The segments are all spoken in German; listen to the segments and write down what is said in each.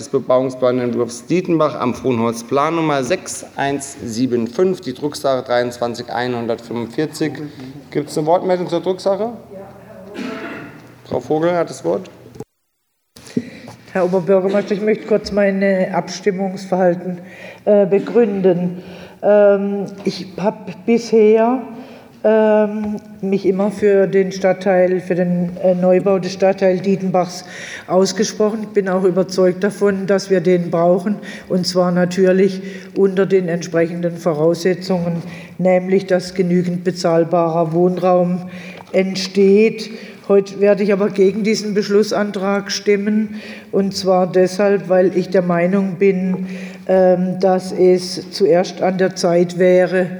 des Bebauungsplanentwurfs Dietenbach am Frohnholz Plannummer 6175, die Drucksache 23145. Gibt es eine Wortmeldung zur Drucksache? Frau Vogel hat das Wort. Herr Oberbürgermeister, ich möchte kurz mein Abstimmungsverhalten äh, begründen. Ähm, ich habe bisher mich immer für den Stadtteil, für den äh, Neubau des Stadtteils Dietenbachs ausgesprochen. Ich bin auch überzeugt davon, dass wir den brauchen, und zwar natürlich unter den entsprechenden Voraussetzungen, nämlich dass genügend bezahlbarer Wohnraum entsteht. Heute werde ich aber gegen diesen Beschlussantrag stimmen, und zwar deshalb, weil ich der Meinung bin, ähm, dass es zuerst an der Zeit wäre,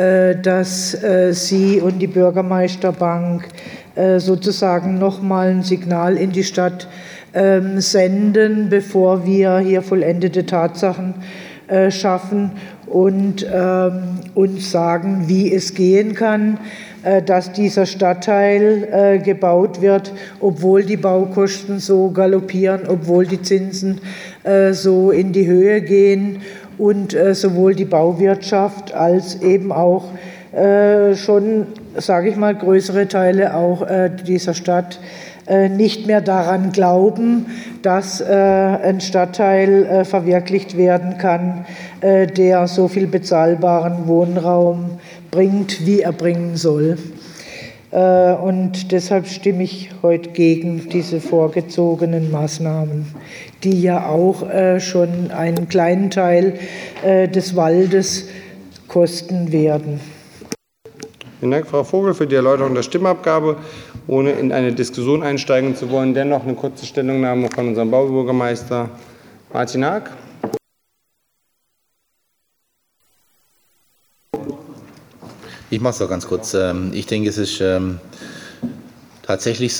dass äh, Sie und die Bürgermeisterbank äh, sozusagen noch mal ein Signal in die Stadt ähm, senden, bevor wir hier vollendete Tatsachen schaffen und ähm, uns sagen, wie es gehen kann, dass dieser Stadtteil gebaut wird, obwohl die Baukosten so galoppieren, obwohl die Zinsen so in die Höhe gehen und äh, sowohl die Bauwirtschaft als eben auch äh, schon, sage ich mal, größere Teile auch äh, dieser Stadt nicht mehr daran glauben, dass ein Stadtteil verwirklicht werden kann, der so viel bezahlbaren Wohnraum bringt, wie er bringen soll. Und deshalb stimme ich heute gegen diese vorgezogenen Maßnahmen die ja auch äh, schon einen kleinen Teil äh, des Waldes kosten werden. Vielen Dank, Frau Vogel, für die Erläuterung der Stimmabgabe. Ohne in eine Diskussion einsteigen zu wollen, dennoch eine kurze Stellungnahme von unserem Baubürgermeister Martin Haag. Ich mache es doch ganz kurz. Ähm, ich denke, es ist ähm, tatsächlich